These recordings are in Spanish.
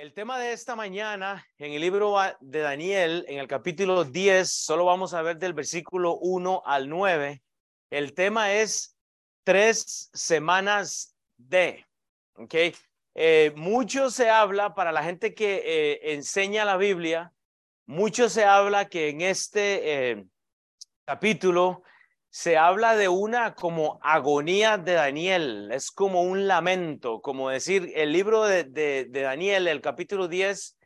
El tema de esta mañana en el libro de Daniel, en el capítulo 10, solo vamos a ver del versículo 1 al 9. El tema es tres semanas de, ¿ok? Eh, mucho se habla para la gente que eh, enseña la Biblia, mucho se habla que en este eh, capítulo se habla de una como agonía de Daniel, es como un lamento, como decir, el libro de, de, Daniel, el capítulo 10,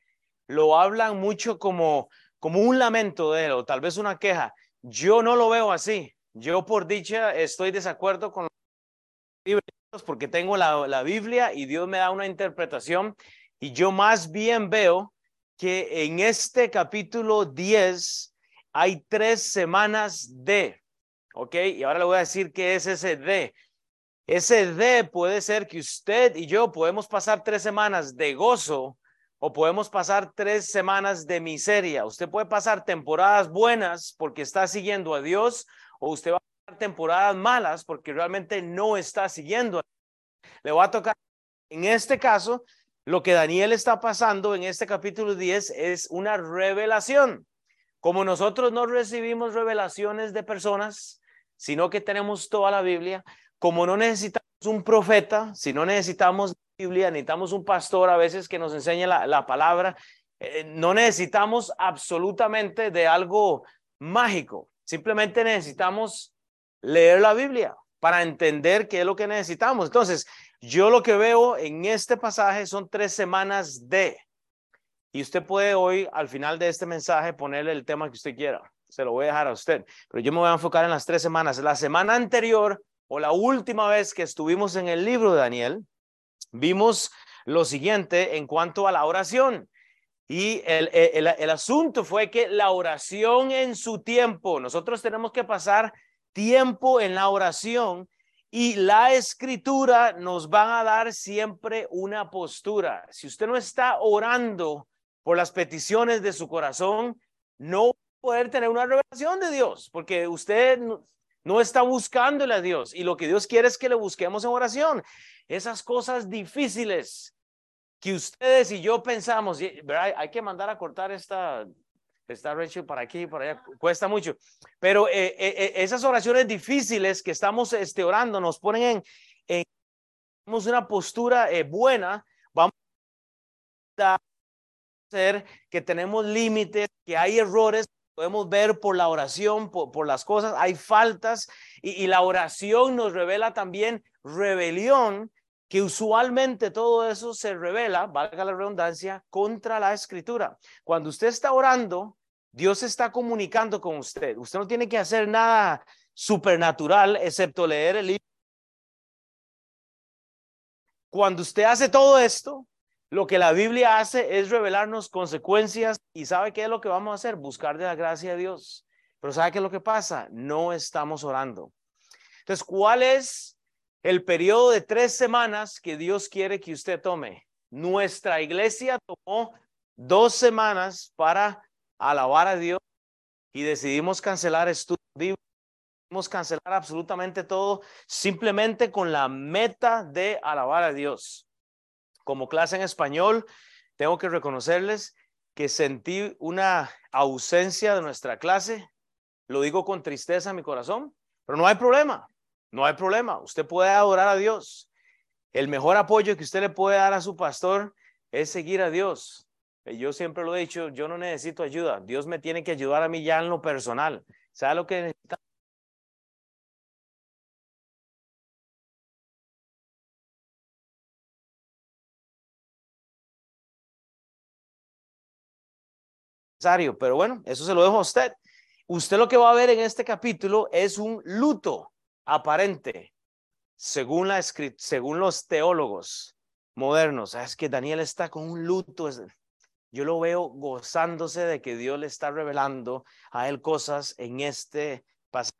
lo hablan mucho como, como un lamento de él, o tal vez una queja. Yo no lo veo así. Yo por dicha estoy desacuerdo con los porque tengo la, la Biblia y Dios me da una interpretación y yo más bien veo que en este capítulo 10 hay tres semanas de ¿ok? Y ahora le voy a decir qué es ese D. Ese D puede ser que usted y yo podemos pasar tres semanas de gozo o podemos pasar tres semanas de miseria. Usted puede pasar temporadas buenas porque está siguiendo a Dios o usted va a pasar temporadas malas porque realmente no está siguiendo. A Dios. Le va a tocar, en este caso, lo que Daniel está pasando en este capítulo 10 es una revelación. Como nosotros no recibimos revelaciones de personas, sino que tenemos toda la Biblia. Como no necesitamos un profeta, si no necesitamos Biblia, necesitamos un pastor a veces que nos enseñe la, palabra, eh, no necesitamos absolutamente de algo mágico, simplemente necesitamos leer la Biblia para entender qué es lo que necesitamos. Entonces, yo lo que veo en este pasaje son tres semanas de, y usted puede hoy, al final de este mensaje, ponerle el tema que usted quiera se lo voy a dejar a usted. Pero yo me voy a enfocar en las tres semanas. La semana anterior o la última vez que estuvimos en el libro de Daniel, vimos lo siguiente en cuanto a la oración. Y el, el, el, asunto fue que la oración en su tiempo, nosotros tenemos que pasar tiempo en la oración y la escritura nos va a dar siempre una postura. Si usted no está orando por las peticiones de su corazón, no poder tener una revelación de Dios, porque usted no, está buscándole a Dios y lo que Dios quiere es que le busquemos en oración. Esas cosas difíciles que ustedes y yo pensamos, hay que mandar a cortar esta, esta Rachel para aquí, para allá, cuesta mucho, pero eh, eh, eh, esas oraciones difíciles que estamos este, orando nos ponen en, en una postura buena, vamos a hacer que tenemos límites, que hay errores, podemos ver por la oración, por, las cosas, hay faltas y, la oración nos revela también rebelión, que usualmente todo eso se revela, valga la redundancia, contra la escritura. Cuando usted está orando, Dios está comunicando con usted. Usted no tiene que hacer nada supernatural excepto leer el libro. Cuando usted hace todo esto, lo que la Biblia hace es revelarnos consecuencias y ¿sabe qué es lo que vamos a hacer? Buscar de la gracia de Dios. Pero ¿sabe qué es lo que pasa? No estamos orando. Entonces, ¿cuál es el periodo de tres semanas que Dios quiere que usted tome? Nuestra iglesia tomó dos semanas para alabar a Dios y decidimos cancelar estudios bíblicos, cancelar absolutamente todo simplemente con la meta de alabar a Dios como clase en español, tengo que reconocerles que sentí una ausencia de nuestra clase. Lo digo con tristeza en mi corazón, pero no hay problema, no hay problema. Usted puede adorar a Dios. El mejor apoyo que usted le puede dar a su pastor es seguir a Dios. Yo siempre lo he dicho, yo no necesito ayuda. Dios me tiene que ayudar a mí ya en lo personal. ¿Sabe lo que necesita? pero bueno, eso se lo dejo a usted. Usted lo que va a ver en este capítulo es un luto aparente, según, la, según los teólogos modernos. Ah, es que Daniel está con un luto. Yo lo veo gozándose de que Dios le está revelando a él cosas en este pasaje.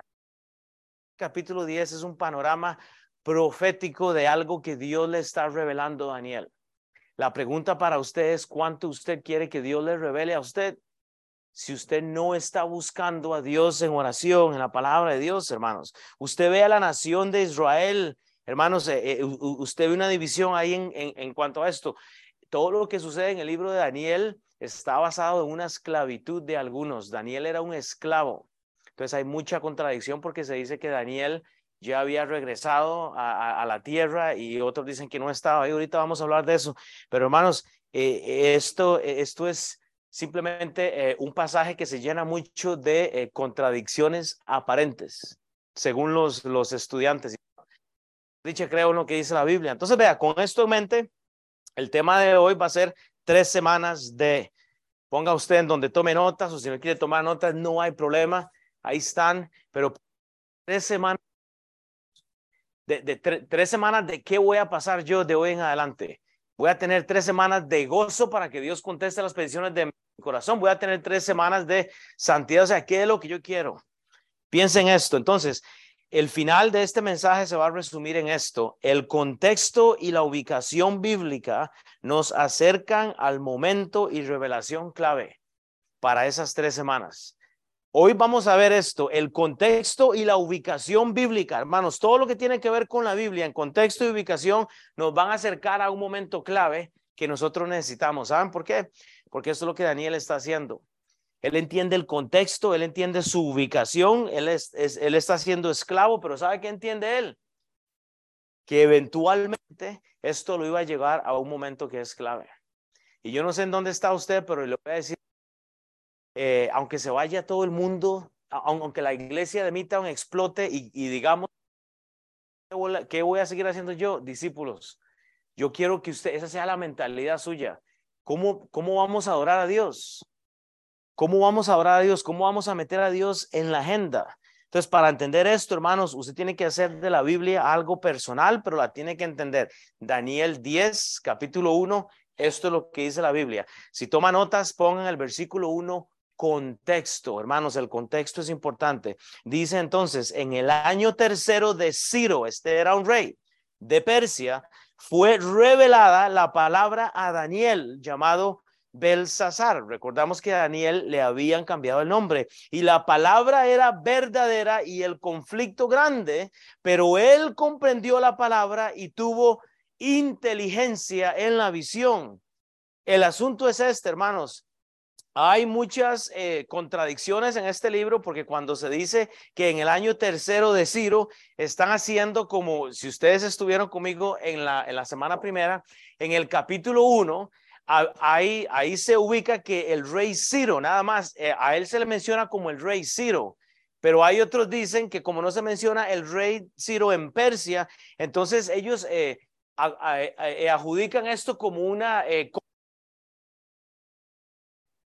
Capítulo 10 es un panorama profético de algo que Dios le está revelando a Daniel. La pregunta para usted es cuánto usted quiere que Dios le revele a usted si usted no está buscando a Dios en oración, en la palabra de Dios, hermanos. Usted ve a la nación de Israel, hermanos, eh, eh, usted ve una división ahí en, en, cuanto a esto. todo lo que sucede en el libro de Daniel está basado en una esclavitud de algunos. Daniel era un esclavo. Entonces hay mucha contradicción porque se dice que Daniel ya había regresado a, la tierra y otros dicen que no estaba. Y ahorita vamos a hablar de eso. Pero hermanos, eh, esto, esto es simplemente eh, un pasaje que se llena mucho de eh, contradicciones aparentes, según los, los estudiantes. Dice, creo lo que dice la Biblia. Entonces, vea, con esto en mente, el tema de hoy va a ser tres semanas de, ponga usted en donde tome notas o si no quiere tomar notas, no hay problema, ahí están, pero tres semanas, de, tres semanas de qué voy a pasar yo de hoy en adelante. Voy a tener tres semanas de gozo para que Dios conteste las peticiones de corazón. Voy a tener tres semanas de santidad. O sea, ¿qué es lo que yo quiero? Piensen esto. Entonces, el final de este mensaje se va a resumir en esto. El contexto y la ubicación bíblica nos acercan al momento y revelación clave para esas tres semanas. Hoy vamos a ver esto, el contexto y la ubicación bíblica, hermanos. Todo lo que tiene que ver con la Biblia en contexto y ubicación nos van a acercar a un momento clave que nosotros necesitamos. ¿Saben por qué? Porque eso es lo que Daniel está haciendo. Él entiende el contexto, él entiende su ubicación, él, es, él está siendo esclavo, pero ¿sabe qué entiende él? Que eventualmente esto lo iba a llevar a un momento que es clave. Y yo no sé en dónde está usted, pero le voy a decir, eh, aunque se vaya todo el mundo, aunque la iglesia de Midtown explote y, y digamos, ¿qué voy a seguir haciendo yo? Discípulos, yo quiero que usted, esa sea la mentalidad suya. ¿Cómo, cómo vamos a adorar a Dios? ¿Cómo vamos a orar a Dios? ¿Cómo vamos a meter a Dios en la agenda? Entonces, para entender esto, hermanos, usted tiene que hacer de la Biblia algo personal, pero la tiene que entender. Daniel 10, capítulo 1, esto es lo que dice la Biblia. Si toma notas, pongan el versículo 1 contexto, hermanos, el contexto es importante. Dice entonces, en el año tercero de Ciro, este era un rey de Persia, fue revelada la palabra a Daniel llamado Belsasar. Recordamos que a Daniel le habían cambiado el nombre y la palabra era verdadera y el conflicto grande, pero él comprendió la palabra y tuvo inteligencia en la visión. El asunto es este, hermanos. Hay muchas eh, contradicciones en este libro porque cuando se dice que en el año tercero de Ciro están haciendo como si ustedes estuvieron conmigo en la, en la semana primera, en el capítulo 1 ahí, ahí se ubica que el rey Ciro, nada más, eh, a él se le menciona como el rey Ciro, pero hay otros dicen que como no se menciona el rey Ciro en Persia, entonces ellos eh, adjudican esto como una...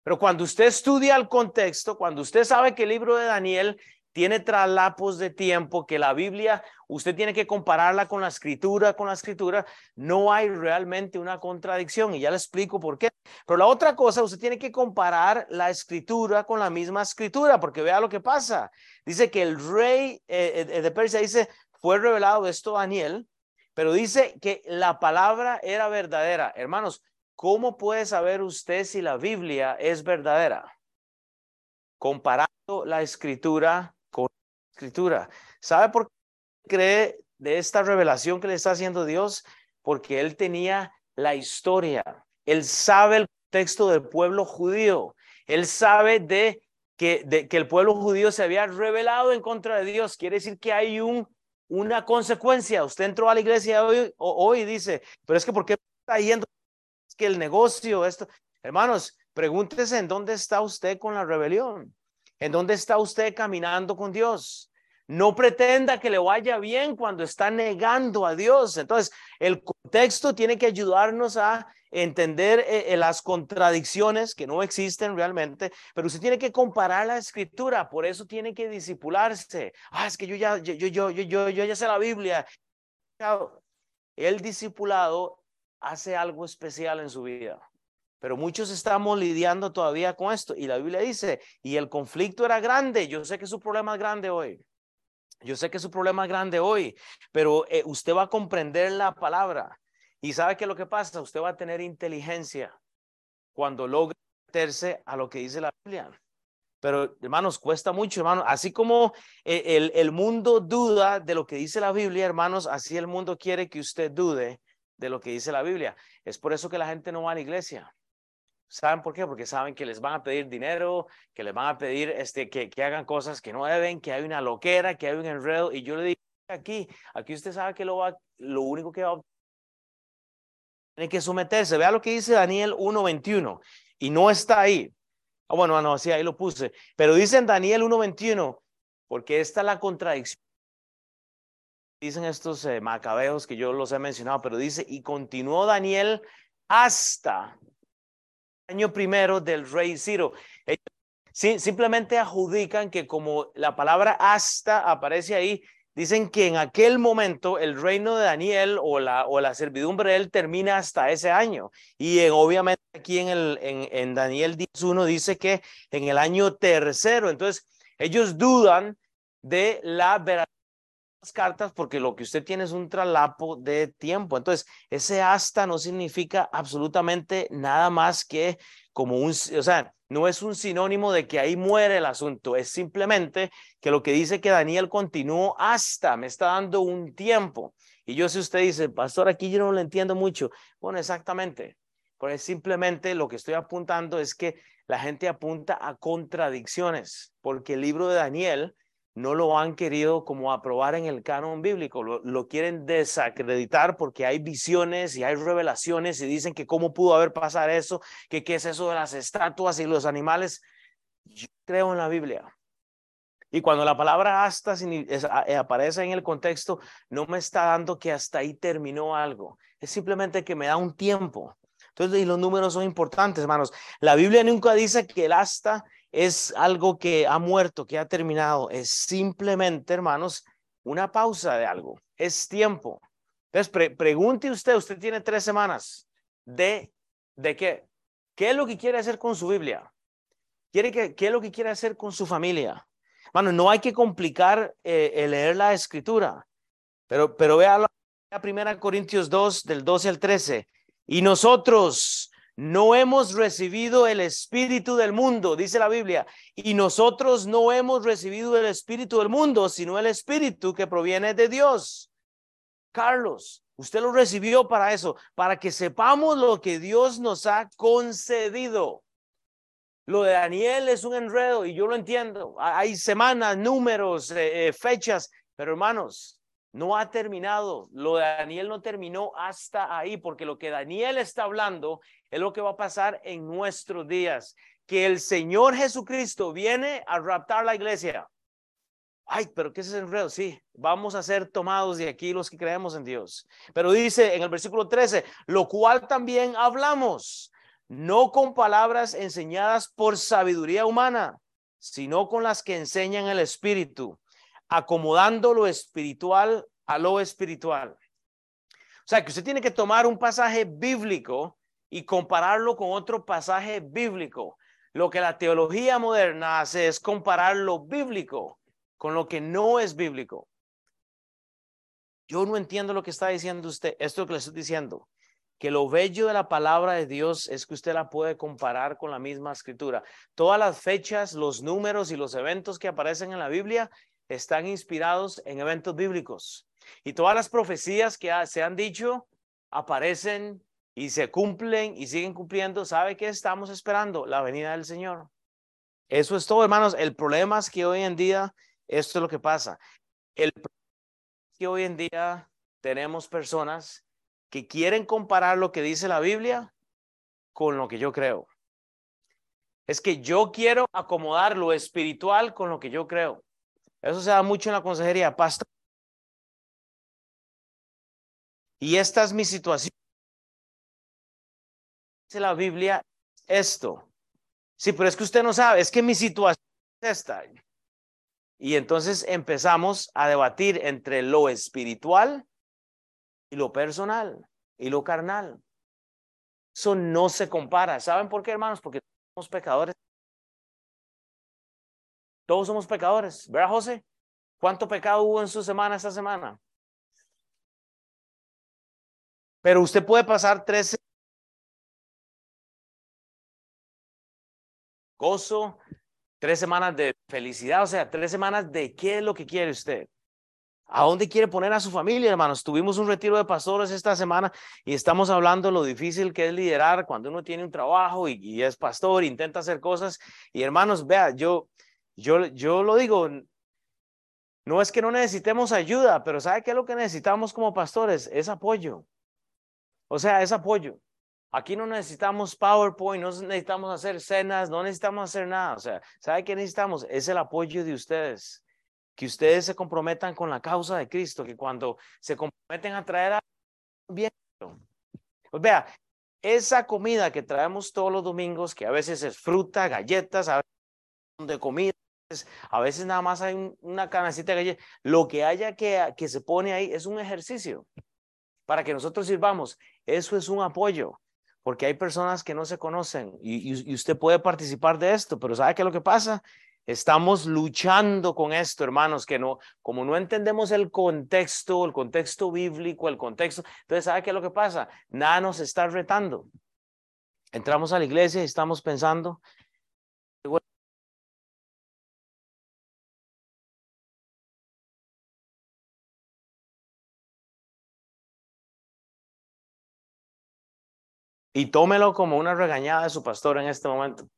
pero cuando usted estudia el contexto, cuando usted sabe que el libro de Daniel tiene traslapos de tiempo, que la Biblia, usted tiene que compararla con la escritura, con la escritura, no hay realmente una contradicción y ya le explico por qué. Pero la otra cosa, usted tiene que comparar la escritura con la misma escritura, porque vea lo que pasa. Dice que el rey eh, eh, de Persia dice, fue revelado esto a Daniel, pero dice que la palabra era verdadera. Hermanos, ¿cómo puede saber usted si la Biblia es verdadera? Comparando la escritura escritura. ¿Sabe por qué cree de esta revelación que le está haciendo Dios? Porque él tenía la historia. Él sabe el texto del pueblo judío. Él sabe de que, de que el pueblo judío se había revelado en contra de Dios. Quiere decir que hay un, una consecuencia. Usted entró a la iglesia hoy, hoy y dice, pero es que ¿por qué está yendo? Que el negocio, esto. Hermanos, pregúntese en dónde está usted con la rebelión. ¿En dónde está usted caminando con Dios? No pretenda que le vaya bien cuando está negando a Dios. Entonces, el contexto tiene que ayudarnos a entender eh, eh, las contradicciones que no existen realmente, pero usted tiene que comparar la escritura, por eso tiene que disipularse. Ah, es que yo ya, yo, yo, yo, yo, yo ya sé la Biblia. El discipulado hace algo especial en su vida. Pero muchos estamos lidiando todavía con esto. Y la Biblia dice, y el conflicto era grande. Yo sé que su problema es grande hoy. Yo sé que su problema es grande hoy, pero eh, usted va a comprender la palabra. Y sabe que lo que pasa, usted va a tener inteligencia cuando logre meterse a lo que dice la Biblia. Pero hermanos, cuesta mucho, hermanos. Así como eh, el, el mundo duda de lo que dice la Biblia, hermanos, así el mundo quiere que usted dude de lo que dice la Biblia. Es por eso que la gente no va a la iglesia. ¿Saben por qué? Porque saben que les van a pedir dinero, que les van a pedir este, que, que hagan cosas que no deben, que hay una loquera, que hay un enredo. Y yo le digo aquí, aquí usted sabe que lo, va, lo único que va a tiene que someterse. Vea lo que dice Daniel 1.21 y no está ahí. Ah, bueno, no, sí, ahí lo puse. Pero dice en Daniel 1.21, porque esta es la contradicción. Dicen estos eh, macabeos que yo los he mencionado, pero dice, y continuó Daniel hasta año primero del rey Ciro. sí, simplemente adjudican que como la palabra hasta aparece ahí, dicen que en aquel momento el reino de Daniel o la, o la servidumbre de él termina hasta ese año. Y obviamente aquí en, el, en, en Daniel 10.1 dice que en el año tercero. Entonces, ellos dudan de la verdad cartas porque lo que usted tiene es un traslapo de tiempo. Entonces, ese hasta no significa absolutamente nada más que como un, o sea, no es un sinónimo de que ahí muere el asunto, es simplemente que lo que dice que Daniel continuó hasta, me está dando un tiempo. Y yo si usted dice, pastor, aquí yo no lo entiendo mucho. Bueno, exactamente. Pues simplemente lo que estoy apuntando es que la gente apunta a contradicciones, porque el libro de Daniel no lo han querido como aprobar en el canon bíblico, lo, quieren desacreditar porque hay visiones y hay revelaciones y dicen que cómo pudo haber pasado eso, que qué es eso de las estatuas y los animales. Yo creo en la Biblia. Y cuando la palabra hasta eh, aparece en el contexto, no me está dando que hasta ahí terminó algo. Es simplemente que me da un tiempo. Entonces, y los números son importantes, hermanos. La Biblia nunca dice que el hasta es algo que ha muerto, que ha terminado. Es simplemente, hermanos, una pausa de algo. Es tiempo. Entonces, pregunte usted, usted tiene tres semanas de, ¿de qué? ¿Qué es lo que quiere hacer con su Biblia? ¿Quiere que, ¿Qué es lo que quiere hacer con su familia? Bueno, no hay que complicar eh, el leer la escritura, pero, pero vea la primera Corintios 2, del 12 al 13. Y nosotros, no hemos recibido el espíritu del mundo, dice la Biblia, y nosotros no hemos recibido el espíritu del mundo, sino el espíritu que proviene de Dios. Carlos, usted lo recibió para eso, para que sepamos lo que Dios nos ha concedido. Lo de Daniel es un enredo y yo lo entiendo. Hay semanas, números, eh, eh, fechas, pero hermanos, no ha terminado. Lo de Daniel no terminó hasta ahí, porque lo que Daniel está hablando es lo que va a pasar en nuestros días. Que el Señor Jesucristo viene a raptar la iglesia. Ay, pero ¿qué es ese enredo? Sí, vamos a ser tomados de aquí los que creemos en Dios. Pero dice en el versículo 13, lo cual también hablamos, no con palabras enseñadas por sabiduría humana, sino con las que enseñan el Espíritu acomodando lo espiritual a lo espiritual. O sea, que usted tiene que tomar un pasaje bíblico y compararlo con otro pasaje bíblico. Lo que la teología moderna hace es comparar lo bíblico con lo que no es bíblico. Yo no entiendo lo que está diciendo usted. Esto que le estoy diciendo. Que lo bello de la palabra de Dios es que usted la puede comparar con la misma escritura. Todas las fechas, los números y los eventos que aparecen en la Biblia están inspirados en eventos bíblicos. Y todas las profecías que se han dicho aparecen y se cumplen y siguen cumpliendo. ¿Sabe qué estamos esperando? La venida del Señor. Eso es todo, hermanos. El problema es que hoy en día, esto es lo que pasa. El problema es que hoy en día tenemos personas que quieren comparar lo que dice la Biblia con lo que yo creo. Es que yo quiero acomodar lo espiritual con lo que yo creo. Eso se da mucho en la consejería, pastor. Y esta es mi situación. Dice la Biblia esto. Sí, pero es que usted no sabe, es que mi situación es esta. Y entonces empezamos a debatir entre lo espiritual y lo personal y lo carnal. Eso no se compara. ¿Saben por qué, hermanos? Porque somos pecadores todos somos pecadores, ¿verdad, José? ¿Cuánto pecado hubo en su semana esta semana? Pero usted puede pasar tres gozo, tres semanas de felicidad, o sea, tres semanas de qué es lo que quiere usted. ¿A dónde quiere poner a su familia, hermanos? Tuvimos un retiro de pastores esta semana y estamos hablando lo difícil que es liderar cuando uno tiene un trabajo y, es pastor, intenta hacer cosas. Y hermanos, vea, yo, yo, yo lo digo, no es que no necesitemos ayuda, pero ¿sabe qué es lo que necesitamos como pastores? Es apoyo. O sea, es apoyo. Aquí no necesitamos PowerPoint, no necesitamos hacer cenas, no necesitamos hacer nada. O sea, ¿sabe qué necesitamos? Es el apoyo de ustedes que ustedes se comprometan con la causa de Cristo, que cuando se comprometen a traer a bien. Pues vea, esa comida que traemos todos los domingos, que a veces es fruta, galletas, a veces de comida, a veces nada más hay una canacita de galletas, lo que haya que, que se pone ahí es un ejercicio para que nosotros sirvamos. Eso es un apoyo, porque hay personas que no se conocen y, usted puede participar de esto, pero ¿sabe qué es lo que pasa? Estamos luchando con esto, hermanos, que no, como no entendemos el contexto, el contexto bíblico, el contexto, entonces, ¿sabe qué es lo que pasa? Nada nos está retando. Entramos a la iglesia y estamos pensando, y tómelo como una regañada de su pastor en este momento.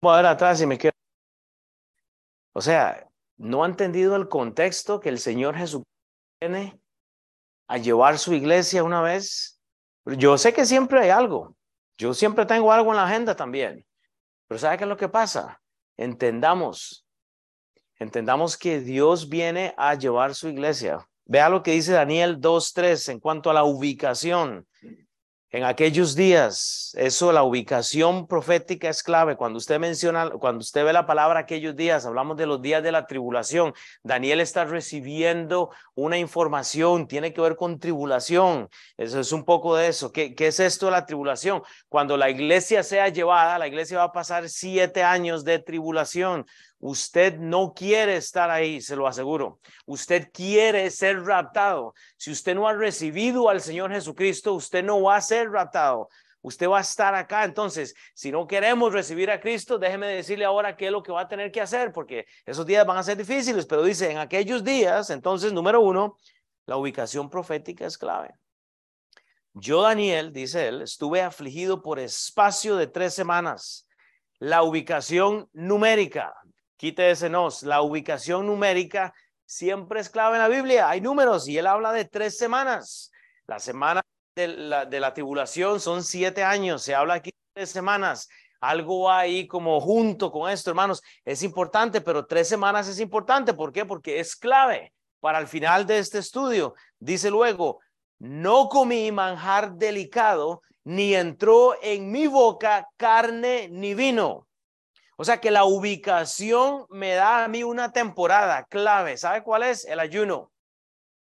voy a ver atrás y me quedo. O sea, no ha entendido el contexto que el Señor Jesús tiene a llevar su iglesia una vez. Yo sé que siempre hay algo. Yo siempre tengo algo en la agenda también. Pero ¿sabe qué es lo que pasa? Entendamos. Entendamos que Dios viene a llevar su iglesia. Vea lo que dice Daniel 2.3 en cuanto a la ubicación. En aquellos días, eso, la ubicación profética es clave. Cuando usted menciona, cuando usted ve la palabra aquellos días, hablamos de los días de la tribulación. Daniel está recibiendo una información, tiene que ver con tribulación. Eso es un poco de eso. ¿Qué, qué es esto de la tribulación? Cuando la iglesia sea llevada, la iglesia va a pasar siete años de tribulación. Usted no quiere estar ahí, se lo aseguro. Usted quiere ser raptado. Si usted no ha recibido al Señor Jesucristo, usted no va a ser raptado. Usted va a estar acá. Entonces, si no queremos recibir a Cristo, déjeme decirle ahora qué es lo que va a tener que hacer, porque esos días van a ser difíciles, pero dice, en aquellos días, entonces, número uno, la ubicación profética es clave. Yo, Daniel, dice él, estuve afligido por espacio de tres semanas. La ubicación numérica, quite nos. La ubicación numérica siempre es clave en la Biblia. Hay números y él habla de tres semanas. La semana de la, de la tribulación son siete años. Se habla aquí de tres semanas. Algo ahí como junto con esto, hermanos. Es importante, pero tres semanas es importante. ¿Por qué? Porque es clave para el final de este estudio. Dice luego, no comí manjar delicado, ni entró en mi boca carne ni vino o sea que la ubicación me da a mí una temporada clave. ¿Sabe cuál es? El ayuno.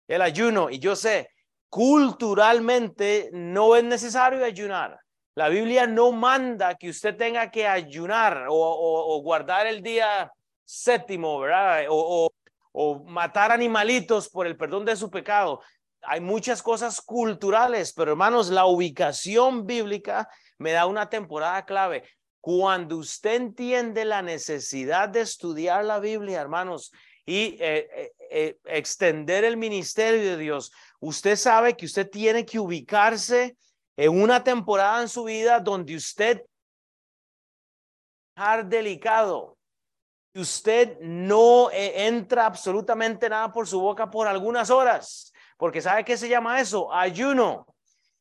El ayuno. Y yo sé, culturalmente no es necesario ayunar. La Biblia no manda que usted tenga que ayunar o, guardar el día séptimo, ¿verdad? O, o matar animalitos por el perdón de su pecado. Hay muchas cosas culturales, pero hermanos, la ubicación bíblica me da una temporada clave. Cuando usted entiende la necesidad de estudiar la Biblia, hermanos, y eh, eh, eh, extender el ministerio de Dios, usted sabe que usted tiene que ubicarse en una temporada en su vida donde usted delicado. Usted no entra absolutamente nada por su boca por algunas horas, porque ¿sabe qué se llama eso? Ayuno.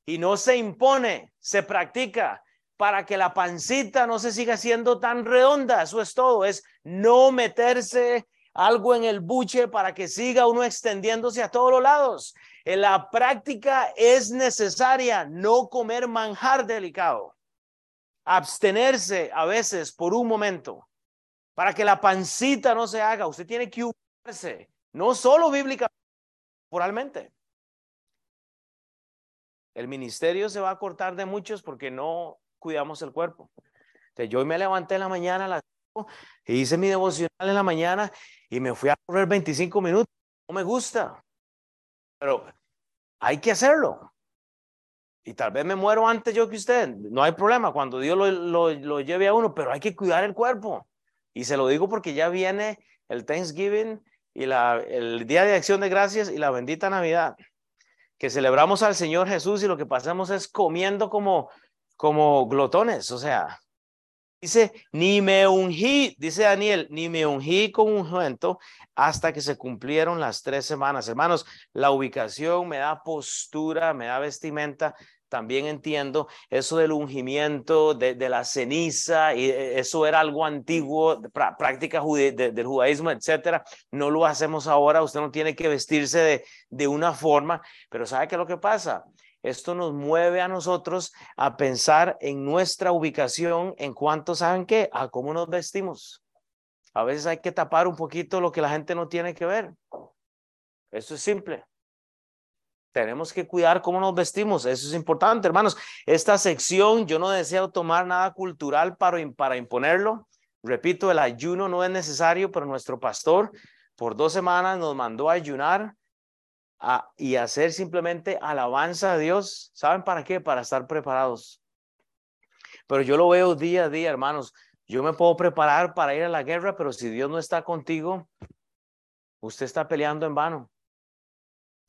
Y no se impone, se practica para que la pancita no se siga siendo tan redonda. Eso es todo, es no meterse algo en el buche para que siga uno extendiéndose a todos los lados. En la práctica es necesaria no comer manjar delicado, abstenerse a veces por un momento para que la pancita no se haga. Usted tiene que ubicarse, no solo bíblicamente, moralmente. El ministerio se va a cortar de muchos porque no cuidamos el cuerpo. Entonces, yo me levanté en la mañana y hice mi devocional en la mañana y me fui a correr 25 minutos. No me gusta, pero hay que hacerlo. Y tal vez me muero antes yo que usted. No hay problema cuando Dios lo, lo, lo lleve a uno, pero hay que cuidar el cuerpo. Y se lo digo porque ya viene el Thanksgiving y la, el Día de Acción de Gracias y la bendita Navidad, que celebramos al Señor Jesús y lo que pasamos es comiendo como, como glotones, o sea, dice, ni me ungí, dice Daniel, ni me ungí con un ungüento hasta que se cumplieron las tres semanas. Hermanos, la ubicación me da postura, me da vestimenta, también entiendo eso del ungimiento, de, la ceniza, y eh, eso era algo antiguo, práctica del judaísmo, etcétera. No lo hacemos ahora, usted no tiene que vestirse de, de una forma, pero ¿sabe qué es lo que pasa? Esto nos mueve a nosotros a pensar en nuestra ubicación en cuanto, ¿saben qué? A cómo nos vestimos. A veces hay que tapar un poquito lo que la gente no tiene que ver. Eso es simple. Tenemos que cuidar cómo nos vestimos. Eso es importante, hermanos. Esta sección, yo no deseo tomar nada cultural para, para imponerlo. Repito, el ayuno no es necesario, pero nuestro pastor por dos semanas nos mandó a ayunar y hacer simplemente alabanza a Dios. ¿Saben para qué? Para estar preparados. Pero yo lo veo día a día, hermanos. Yo me puedo preparar para ir a la guerra, pero si Dios no está contigo, usted está peleando en vano.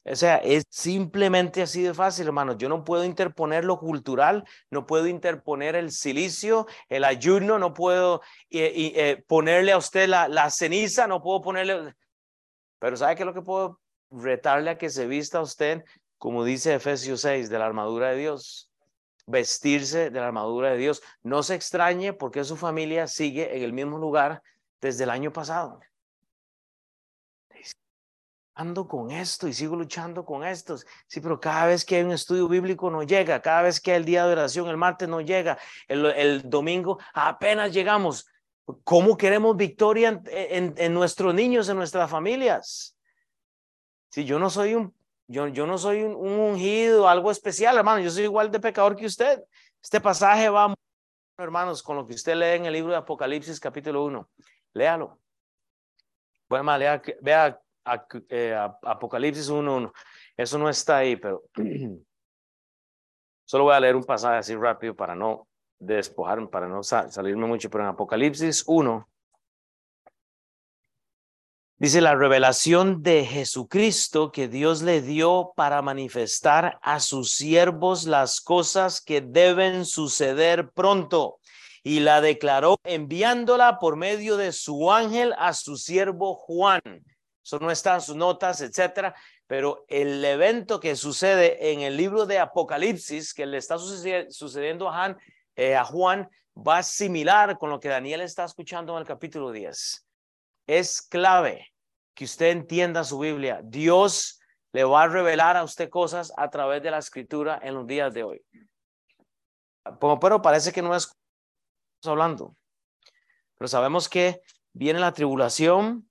O sea, es simplemente así de fácil, hermanos. Yo no puedo interponer lo cultural, no puedo interponer el silicio, el ayuno, no puedo eh, ponerle a usted la, la, ceniza, no puedo ponerle... Pero ¿sabe qué es lo que puedo retarle a que se vista usted, como dice Efesios 6, de la armadura de Dios? Vestirse de la armadura de Dios. No se extrañe porque su familia sigue en el mismo lugar desde el año pasado ando con esto y sigo luchando con estos. Sí, pero cada vez que hay un estudio bíblico no llega, cada vez que hay el día de oración, el martes no llega, el, domingo apenas llegamos. ¿Cómo queremos victoria en, en, nuestros niños, en nuestras familias? Si yo no soy un, yo, yo no soy un, un ungido, algo especial, hermano, yo soy igual de pecador que usted. Este pasaje va, hermanos, con lo que usted lee en el libro de Apocalipsis capítulo 1. Léalo. Bueno, lea, vea eh, Apocalipsis 1.1. Eso no está ahí, pero solo voy a leer un pasaje así rápido para no despojarme, para no salirme mucho, pero en Apocalipsis 1 dice la revelación de Jesucristo que Dios le dio para manifestar a sus siervos las cosas que deben suceder pronto y la declaró enviándola por medio de su ángel a su siervo Juan eso no está en sus notas, etcétera. Pero el evento que sucede en el libro de Apocalipsis, que le está sucediendo a, eh, a Juan, va similar con lo que Daniel está escuchando en el capítulo 10. Es clave que usted entienda su Biblia. Dios le va a revelar a usted cosas a través de la escritura en los días de hoy. Pero parece que no es hablando. Pero sabemos que viene la tribulación,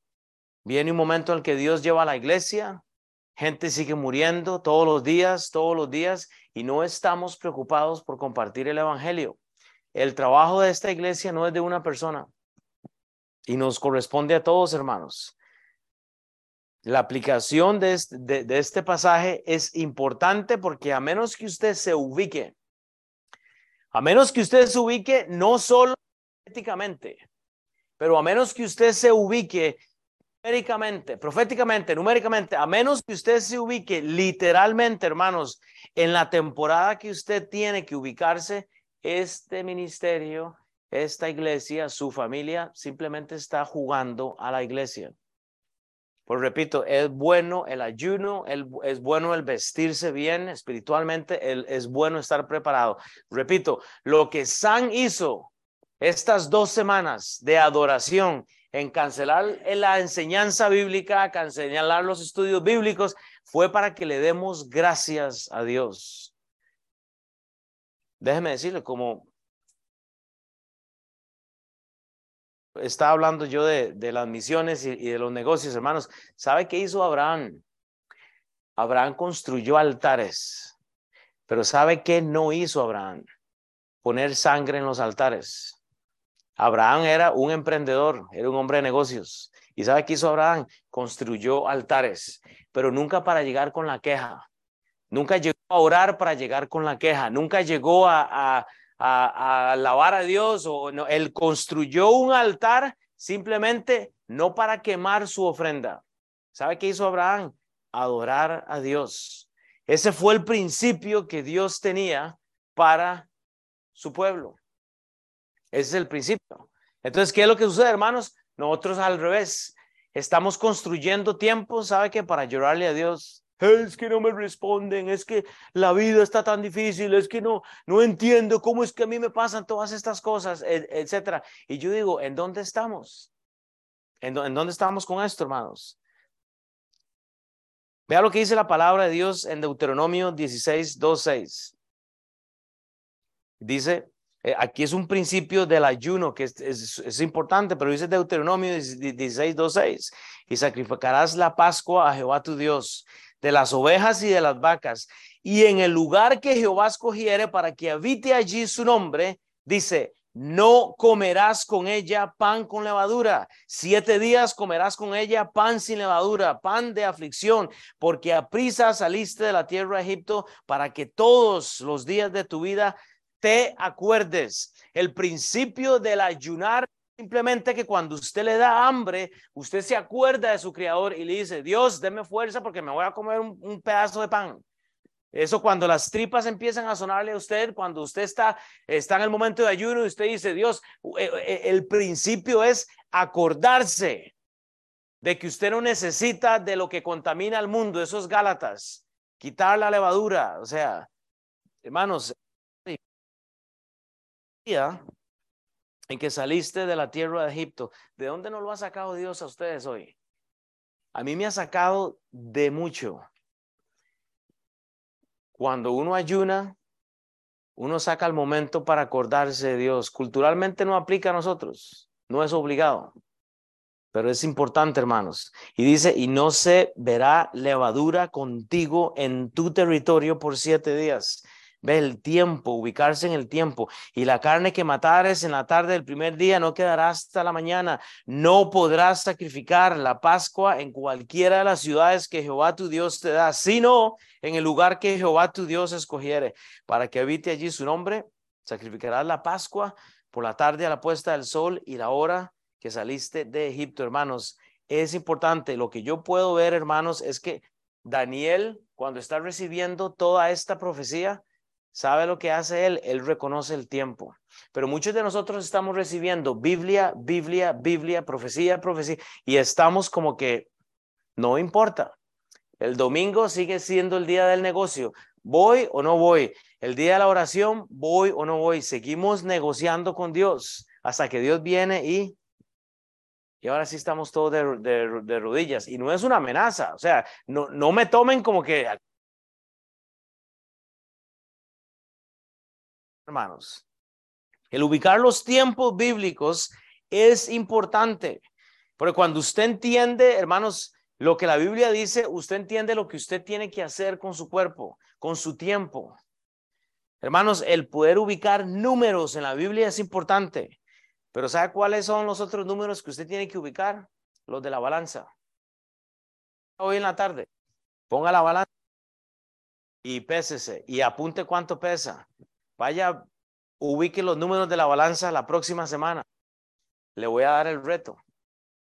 Viene un momento en el que Dios lleva a la iglesia, gente sigue muriendo todos los días, todos los días, y no estamos preocupados por compartir el Evangelio. El trabajo de esta iglesia no es de una persona y nos corresponde a todos, hermanos. La aplicación de este, de, este pasaje es importante porque a menos que usted se ubique, a menos que usted se ubique no solo éticamente, pero a menos que usted se ubique numéricamente, proféticamente, numéricamente, a menos que usted se ubique literalmente, hermanos, en la temporada que usted tiene que ubicarse, este ministerio, esta iglesia, su familia, simplemente está jugando a la iglesia. Pues repito, es bueno el ayuno, es bueno el vestirse bien espiritualmente, es bueno estar preparado. Repito, lo que San hizo estas dos semanas de adoración en cancelar la enseñanza bíblica, cancelar los estudios bíblicos, fue para que le demos gracias a Dios. Déjeme decirle, como estaba hablando yo de, las misiones y, de los negocios, hermanos, ¿sabe qué hizo Abraham? Abraham construyó altares, pero ¿sabe qué no hizo Abraham? Poner sangre en los altares. Abraham era un emprendedor, era un hombre de negocios. ¿Y sabe qué hizo Abraham? Construyó altares, pero nunca para llegar con la queja. Nunca llegó a orar para llegar con la queja. Nunca llegó a, a, alabar a Dios. O, no. Él construyó un altar simplemente no para quemar su ofrenda. ¿Sabe qué hizo Abraham? Adorar a Dios. Ese fue el principio que Dios tenía para su pueblo. Ese es el principio. Entonces, ¿qué es lo que sucede, hermanos? Nosotros al revés, estamos construyendo tiempo, ¿sabe qué? Para llorarle a Dios. Es que no me responden, es que la vida está tan difícil, es que no, no entiendo cómo es que a mí me pasan todas estas cosas, etcétera. Y yo digo, ¿en dónde estamos? ¿En, ¿En dónde estamos con esto, hermanos? Vea lo que dice la palabra de Dios en Deuteronomio 16, 2, 6. Dice, eh, aquí es un principio del ayuno que es, importante, pero dice Deuteronomio 16, 2, 6. Y sacrificarás la Pascua a Jehová tu Dios de las ovejas y de las vacas. Y en el lugar que Jehová escogiere para que habite allí su nombre, dice, no comerás con ella pan con levadura. Siete días comerás con ella pan sin levadura, pan de aflicción, porque a prisa saliste de la tierra de Egipto para que todos los días de tu vida te acuerdes. El principio del ayunar simplemente que cuando usted le da hambre, usted se acuerda de su criador y le dice, Dios, deme fuerza porque me voy a comer un, pedazo de pan. Eso cuando las tripas empiezan a sonarle a usted, cuando usted está, está en el momento de ayuno y usted dice, Dios, eh, eh, el principio es acordarse de que usted no necesita de lo que contamina al mundo, esos Gálatas, quitar la levadura, o sea, hermanos, en que saliste de la tierra de Egipto, ¿de dónde nos lo ha sacado Dios a ustedes hoy? A mí me ha sacado de mucho. Cuando uno ayuna, uno saca el momento para acordarse de Dios. Culturalmente no aplica a nosotros, no es obligado, pero es importante, hermanos. Y dice, y no se verá levadura contigo en tu territorio por siete días. Ve el tiempo, ubicarse en el tiempo. Y la carne que matares en la tarde del primer día no quedará hasta la mañana. No podrás sacrificar la Pascua en cualquiera de las ciudades que Jehová tu Dios te da, sino en el lugar que Jehová tu Dios escogiere, para que habite allí su nombre. Sacrificarás la Pascua por la tarde a la puesta del sol y la hora que saliste de Egipto, hermanos. Es importante. Lo que yo puedo ver, hermanos, es que Daniel, cuando está recibiendo toda esta profecía, ¿Sabe lo que hace él? Él reconoce el tiempo. Pero muchos de nosotros estamos recibiendo Biblia, Biblia, Biblia, profecía, profecía, y estamos como que no importa. El domingo sigue siendo el día del negocio. ¿Voy o no voy? El día de la oración, ¿voy o no voy? Seguimos negociando con Dios hasta que Dios viene y... Y ahora sí estamos todos de, de rodillas. Y no es una amenaza. O sea, no, no me tomen como que hermanos. El ubicar los tiempos bíblicos es importante, porque cuando usted entiende, hermanos, lo que la Biblia dice, usted entiende lo que usted tiene que hacer con su cuerpo, con su tiempo. Hermanos, el poder ubicar números en la Biblia es importante, pero ¿sabe cuáles son los otros números que usted tiene que ubicar? Los de la balanza. Hoy en la tarde, ponga la balanza y pésese y apunte cuánto pesa. Vaya, ubique los números de la balanza la próxima semana. Le voy a dar el reto.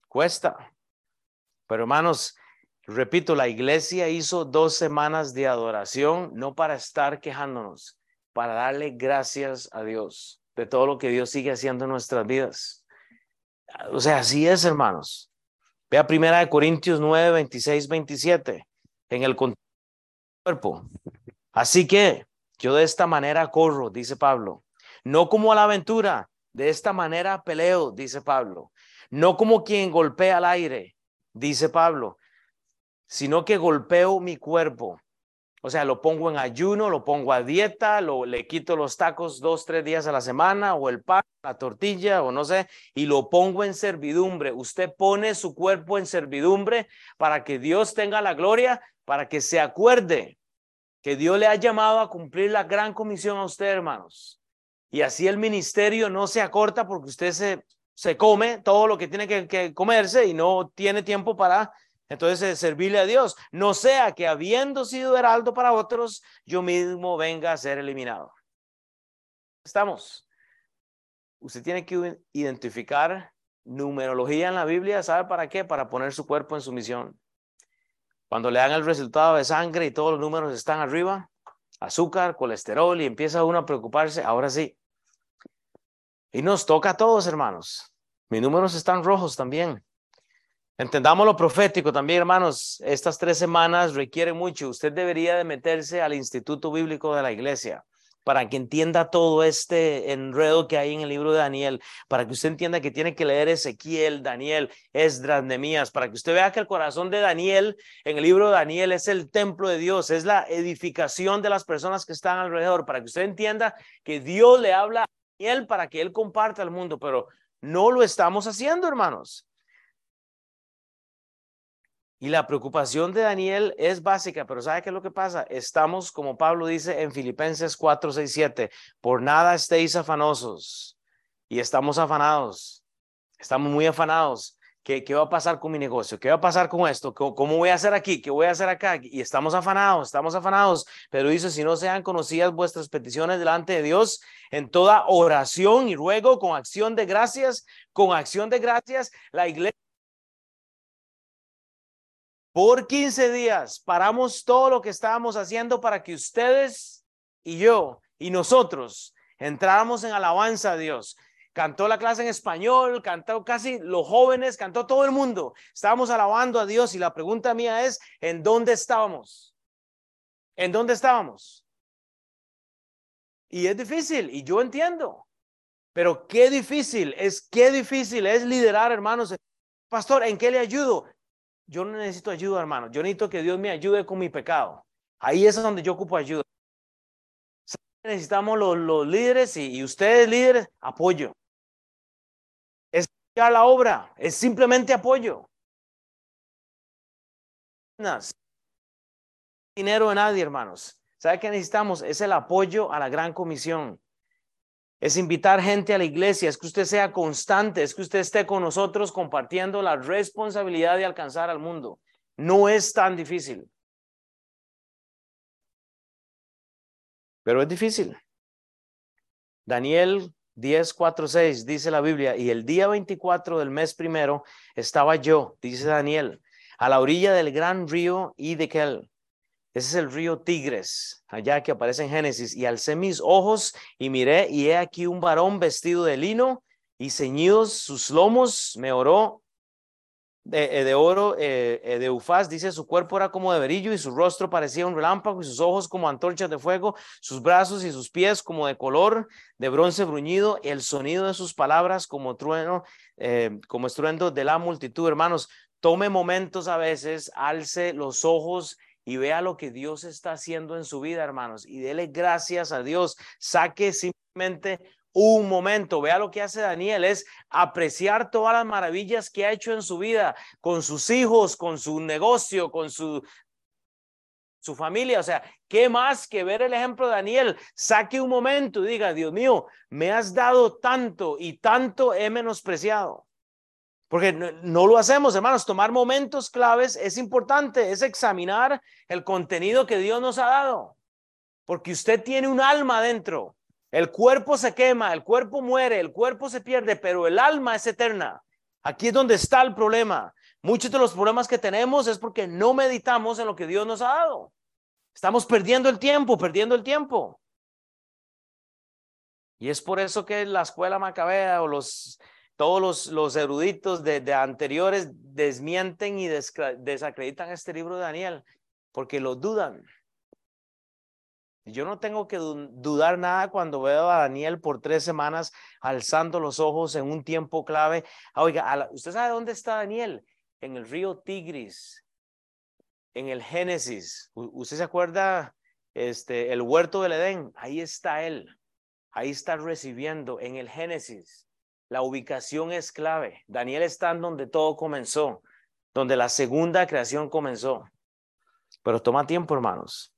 Cuesta. Pero hermanos, repito, la iglesia hizo dos semanas de adoración, no para estar quejándonos, para darle gracias a Dios de todo lo que Dios sigue haciendo en nuestras vidas. O sea, así es, hermanos. Vea primera de Corintios 9, 26, 27, en el cuerpo. Así que yo de esta manera corro, dice Pablo. No como a la aventura, de esta manera peleo, dice Pablo. No como quien golpea al aire, dice Pablo, sino que golpeo mi cuerpo. O sea, lo pongo en ayuno, lo pongo a dieta, lo, le quito los tacos dos, tres días a la semana, o el pan, la tortilla, o no sé, y lo pongo en servidumbre. Usted pone su cuerpo en servidumbre para que Dios tenga la gloria, para que se acuerde que Dios le ha llamado a cumplir la gran comisión a usted, hermanos. Y así el ministerio no se acorta porque usted se, se come todo lo que tiene que, comerse y no tiene tiempo para entonces eh, servirle a Dios. No sea que habiendo sido heraldo para otros, yo mismo venga a ser eliminado. Estamos. Usted tiene que identificar numerología en la Biblia, ¿sabe para qué? Para poner su cuerpo en sumisión. Cuando le dan el resultado de sangre y todos los números están arriba, azúcar, colesterol, y empieza uno a preocuparse, ahora sí. Y nos toca a todos, hermanos. Mis números están rojos también. Entendamos lo profético también, hermanos. Estas tres semanas requieren mucho. Usted debería de meterse al Instituto Bíblico de la Iglesia para que entienda todo este enredo que hay en el libro de Daniel, para que usted entienda que tiene que leer Ezequiel, Daniel, Esdras, Nemías, para que usted vea que el corazón de Daniel en el libro de Daniel es el templo de Dios, es la edificación de las personas que están alrededor, para que usted entienda que Dios le habla a Daniel para que él comparta al mundo, pero no lo estamos haciendo, hermanos. Y la preocupación de Daniel es básica, pero ¿sabe qué es lo que pasa? Estamos, como Pablo dice en Filipenses 4, 6, 7, por nada estéis afanosos. Y estamos afanados, estamos muy afanados. ¿Qué, ¿Qué va a pasar con mi negocio? ¿Qué va a pasar con esto? ¿Cómo, ¿Cómo voy a hacer aquí? ¿Qué voy a hacer acá? Y estamos afanados, estamos afanados. Pero dice, si no sean conocidas vuestras peticiones delante de Dios, en toda oración y ruego, con acción de gracias, con acción de gracias, la iglesia por 15 días paramos todo lo que estábamos haciendo para que ustedes y yo y nosotros entráramos en alabanza a Dios. Cantó la clase en español, cantó casi los jóvenes, cantó todo el mundo. Estábamos alabando a Dios y la pregunta mía es, ¿en dónde estábamos? ¿En dónde estábamos? Y es difícil, y yo entiendo, pero qué difícil es, qué difícil es liderar, hermanos. Pastor, ¿en qué le ayudo? Yo no necesito ayuda, hermano. Yo necesito que Dios me ayude con mi pecado. Ahí es donde yo ocupo ayuda. Necesitamos los, los líderes y, ustedes líderes, apoyo. Es ya la obra, es simplemente apoyo. Dinero de nadie, hermanos. ¿Sabe qué necesitamos? Es el apoyo a la gran comisión es invitar gente a la iglesia, es que usted sea constante, es que usted esté con nosotros compartiendo la responsabilidad de alcanzar al mundo. No es tan difícil. Pero es difícil. Daniel 10, 4, 6 dice la Biblia, y el día 24 del mes primero estaba yo, dice Daniel, a la orilla del gran río Idekel ese es el río Tigres, allá que aparece en Génesis. Y alcé mis ojos y miré, y he aquí un varón vestido de lino y ceñidos sus lomos, me oró de, eh, oro, eh, eh, de ufaz, dice, su cuerpo era como de berillo y su rostro parecía un relámpago y sus ojos como antorchas de fuego, sus brazos y sus pies como de color de bronce bruñido, el sonido de sus palabras como trueno, como estruendo de la multitud. Hermanos, tome momentos a veces, alce los ojos y vea lo que Dios está haciendo en su vida, hermanos, y dele gracias a Dios. Saque simplemente un momento, vea lo que hace Daniel, es apreciar todas las maravillas que ha hecho en su vida, con sus hijos, con su negocio, con su su familia, o sea, ¿qué más que ver el ejemplo de Daniel? Saque un momento y diga, Dios mío, me has dado tanto y tanto he menospreciado. Porque no, lo hacemos, hermanos. Tomar momentos claves es importante, es examinar el contenido que Dios nos ha dado. Porque usted tiene un alma dentro. El cuerpo se quema, el cuerpo muere, el cuerpo se pierde, pero el alma es eterna. Aquí es donde está el problema. Muchos de los problemas que tenemos es porque no meditamos en lo que Dios nos ha dado. Estamos perdiendo el tiempo, perdiendo el tiempo. Y es por eso que la escuela macabea o los todos los, eruditos de, anteriores desmienten y desacreditan este libro de Daniel porque lo dudan. Yo no tengo que dudar nada cuando veo a Daniel por tres semanas alzando los ojos en un tiempo clave. Ah, oiga, ¿usted sabe dónde está Daniel? En el río Tigris, en el Génesis. ¿Usted se acuerda? Este, el huerto del Edén, ahí está él. Ahí está recibiendo en el Génesis. La ubicación es clave. Daniel está en donde todo comenzó, donde la segunda creación comenzó. Pero toma tiempo, hermanos.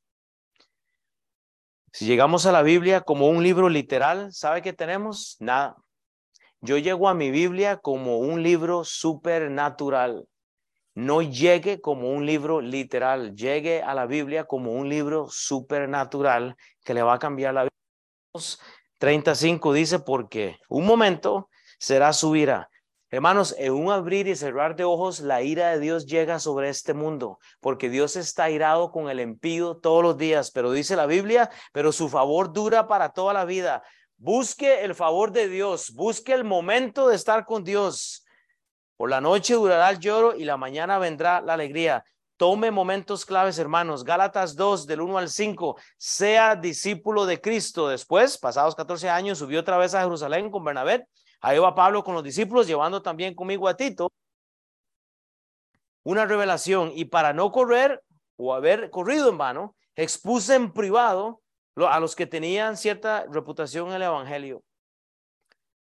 Si llegamos a la Biblia como un libro literal, ¿sabe qué tenemos? Nada. Yo llego a mi Biblia como un libro supernatural. No llegue como un libro literal, llegue a la Biblia como un libro supernatural que le va a cambiar la vida. 35 dice, porque un momento será su ira. Hermanos, en un abrir y cerrar de ojos, la ira de Dios llega sobre este mundo, porque Dios está irado con el impío todos los días, pero dice la Biblia, pero su favor dura para toda la vida. Busque el favor de Dios, busque el momento de estar con Dios. Por la noche durará el lloro y la mañana vendrá la alegría. Tome momentos claves, hermanos. Gálatas 2, del 1 al 5. Sea discípulo de Cristo. Después, pasados 14 años, subió otra vez a Jerusalén con Bernabé Ahí va Pablo con los discípulos, llevando también conmigo a Tito una revelación. Y para no correr o haber corrido en vano, expuse en privado a los que tenían cierta reputación en el Evangelio.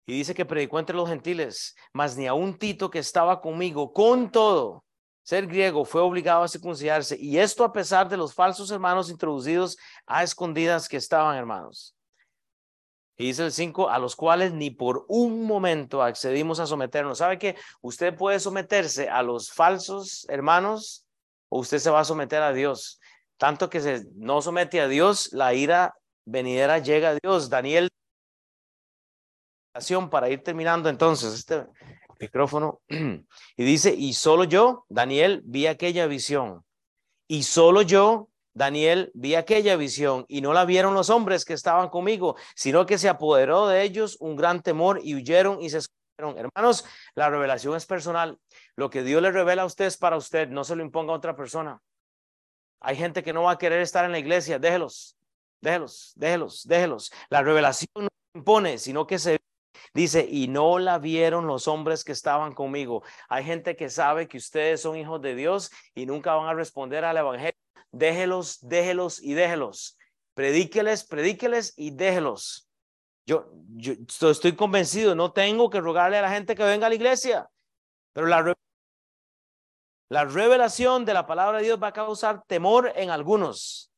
Y dice que predicó entre los gentiles, mas ni a un Tito que estaba conmigo, con todo, ser griego, fue obligado a circuncidarse. Y esto a pesar de los falsos hermanos introducidos a escondidas que estaban hermanos. Y dice el 5, a los cuales ni por un momento accedimos a someternos. ¿Sabe que usted puede someterse a los falsos hermanos o usted se va a someter a Dios? Tanto que se no somete a Dios, la ira venidera llega a Dios. Daniel, para ir terminando entonces este micrófono, y dice, y solo yo, Daniel, vi aquella visión. Y solo yo Daniel, vi aquella visión y no la vieron los hombres que estaban conmigo, sino que se apoderó de ellos un gran temor y huyeron y se escondieron. Hermanos, la revelación es personal. Lo que Dios le revela a usted es para usted, no se lo imponga a otra persona. Hay gente que no va a querer estar en la iglesia, déjelos, déjelos, déjelos, déjelos. La revelación no se impone, sino que se Dice, y no la vieron los hombres que estaban conmigo. Hay gente que sabe que ustedes son hijos de Dios y nunca van a responder al Evangelio déjelos, déjelos y déjelos. Predíqueles, predíqueles y déjelos. Yo, yo estoy convencido, no tengo que rogarle a la gente que venga a la iglesia, pero la, la revelación de la palabra de Dios va a causar temor en algunos.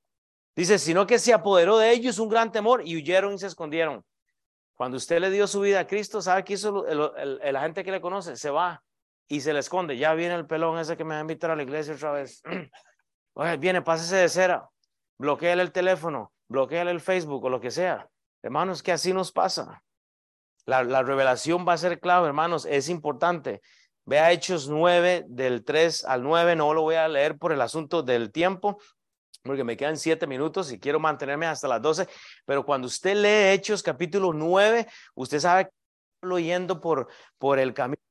Dice, sino que se apoderó de ellos un gran temor y huyeron y se escondieron. Cuando usted le dio su vida a Cristo, ¿sabe qué hizo la gente que le conoce? Se va y se le esconde. Ya viene el pelón ese que me va a invitar a la iglesia otra vez. Oye, viene, pásese de cera, bloqueale el teléfono, bloqueale el Facebook o lo que sea. Hermanos, que así nos pasa. La, la revelación va a ser clave, hermanos, es importante. Vea Hechos 9, del 3 al 9, no lo voy a leer por el asunto del tiempo, porque me quedan siete minutos y quiero mantenerme hasta las 12, pero cuando usted lee Hechos capítulo 9, usted sabe que yendo por, por el camino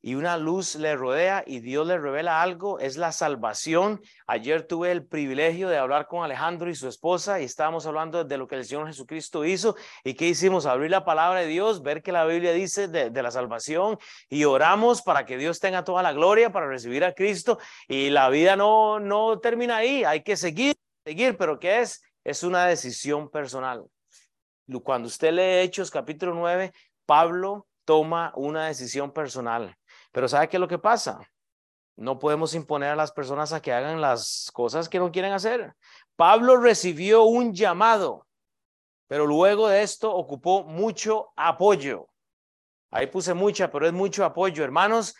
y una luz le rodea y Dios le revela algo, es la salvación. Ayer tuve el privilegio de hablar con Alejandro y su esposa y estábamos hablando de lo que el Señor Jesucristo hizo y qué hicimos, abrir la palabra de Dios, ver que la Biblia dice de, la salvación y oramos para que Dios tenga toda la gloria para recibir a Cristo y la vida no, no termina ahí, hay que seguir, seguir, pero ¿qué es? Es una decisión personal. Cuando usted lee Hechos capítulo 9, Pablo toma una decisión personal. Pero ¿sabe qué es lo que pasa? No podemos imponer a las personas a que hagan las cosas que no quieren hacer. Pablo recibió un llamado, pero luego de esto ocupó mucho apoyo. Ahí puse mucha, pero es mucho apoyo. Hermanos,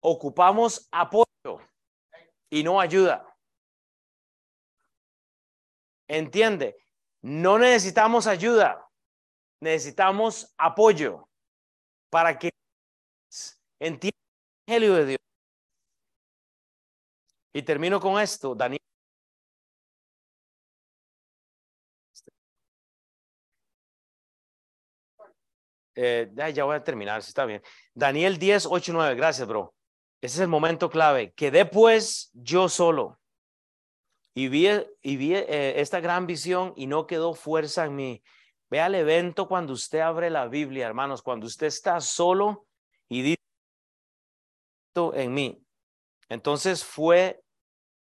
ocupamos apoyo y no ayuda. Entiende, no necesitamos ayuda, necesitamos apoyo para que entienda de Dios. Y termino con esto, Daniel. Eh, ya voy a terminar, si está bien. Daniel 10, 8, 9. Gracias, bro. Ese es el momento clave. Quedé pues yo solo y vi, y vi eh, esta gran visión y no quedó fuerza en mí. Vea el evento cuando usted abre la Biblia, hermanos, cuando usted está solo y dice, en mí. Entonces fue,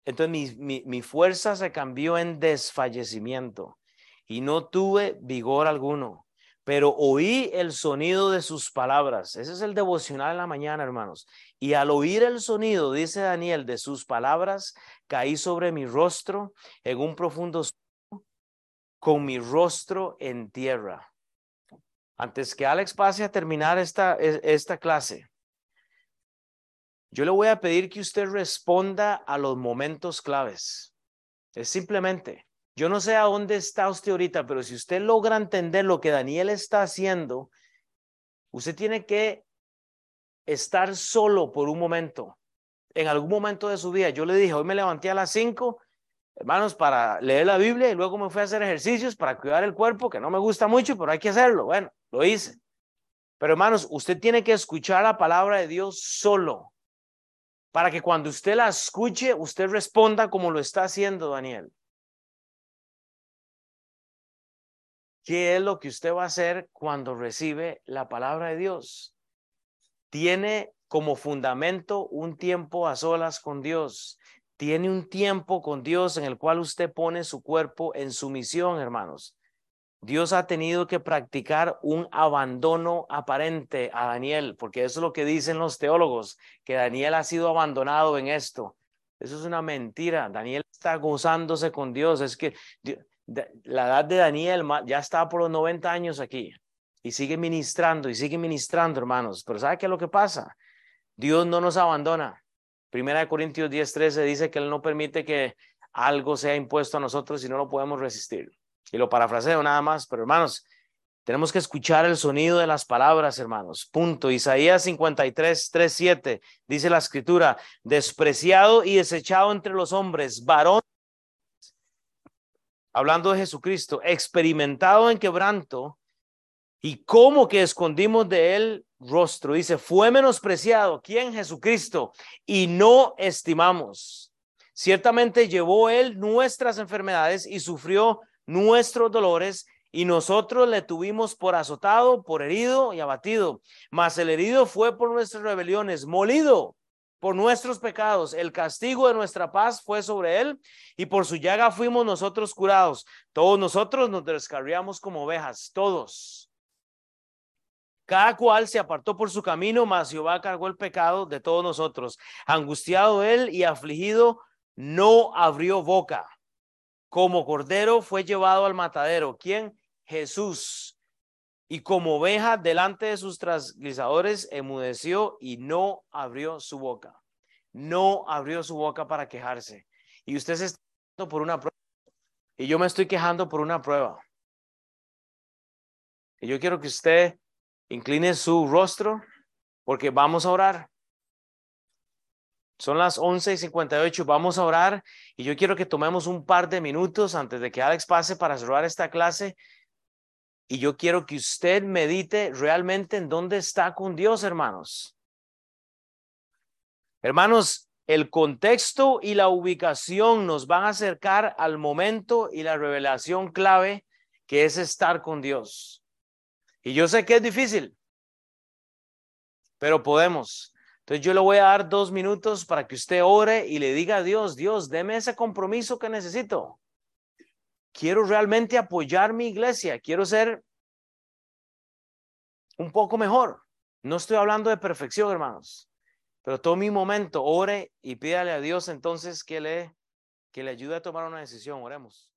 entonces mi, mi, fuerza se cambió en desfallecimiento y no tuve vigor alguno, pero oí el sonido de sus palabras. Ese es el devocional en la mañana, hermanos. Y al oír el sonido, dice Daniel, de sus palabras, caí sobre mi rostro en un profundo con mi rostro en tierra. Antes que Alex pase a terminar esta, esta clase, yo le voy a pedir que usted responda a los momentos claves. Es simplemente, yo no sé a dónde está usted ahorita, pero si usted logra entender lo que Daniel está haciendo, usted tiene que estar solo por un momento. En algún momento de su vida, yo le dije, hoy me levanté a las 5, hermanos, para leer la Biblia y luego me fui a hacer ejercicios para cuidar el cuerpo, que no me gusta mucho, pero hay que hacerlo. Bueno, lo hice. Pero hermanos, usted tiene que escuchar la palabra de Dios solo, para que cuando usted la escuche, usted responda como lo está haciendo Daniel. ¿Qué es lo que usted va a hacer cuando recibe la palabra de Dios? Tiene como fundamento un tiempo a solas con Dios. Tiene un tiempo con Dios en el cual usted pone su cuerpo en sumisión, hermanos. Dios ha tenido que practicar un abandono aparente a Daniel, porque eso es lo que dicen los teólogos, que Daniel ha sido abandonado en esto. Eso es una mentira. Daniel está gozándose con Dios. Es que la edad de Daniel ya está por los 90 años aquí y sigue ministrando y sigue ministrando, hermanos. Pero ¿sabe qué es lo que pasa? Dios no nos abandona. Primera de Corintios 10:13 dice que Él no permite que algo sea impuesto a nosotros si no lo podemos resistir. Y lo parafraseo nada más, pero hermanos, tenemos que escuchar el sonido de las palabras, hermanos. Punto. Isaías 53, 3, 7 dice la escritura, despreciado y desechado entre los hombres, varón hablando de Jesucristo, experimentado en quebranto, y cómo que escondimos de él rostro. Dice, fue menospreciado. ¿Quién? Jesucristo. Y no estimamos. Ciertamente llevó él nuestras enfermedades y sufrió nuestros dolores y nosotros le tuvimos por azotado, por herido y abatido. Mas el herido fue por nuestras rebeliones, molido por nuestros pecados. El castigo de nuestra paz fue sobre él y por su llaga fuimos nosotros curados. Todos nosotros nos descarriamos como ovejas, todos. Cada cual se apartó por su camino, mas Jehová cargó el pecado de todos nosotros. Angustiado él y afligido, no abrió boca. Como cordero fue llevado al matadero. ¿Quién? Jesús y como oveja delante de sus transgresadores emudeció y no abrió su boca. No abrió su boca para quejarse. Y usted se está quejando por una prueba. Y yo me estoy quejando por una prueba. Y yo quiero que usted incline su rostro porque vamos a orar. Son las 11 y 58, vamos a orar y yo quiero que tomemos un par de minutos antes de que Alex pase para cerrar esta clase y yo quiero que usted medite realmente en dónde está con Dios, hermanos. Hermanos, el contexto y la ubicación nos van a acercar al momento y la revelación clave que es estar con Dios. Y yo sé que es difícil, pero podemos. Entonces yo le voy a dar dos minutos para que usted ore y le diga a Dios, Dios, deme ese compromiso que necesito quiero realmente apoyar mi iglesia, quiero ser un poco mejor. No estoy hablando de perfección, hermanos, pero todo mi momento, ore y pídale a Dios entonces que le, que le ayude a tomar una decisión. Oremos.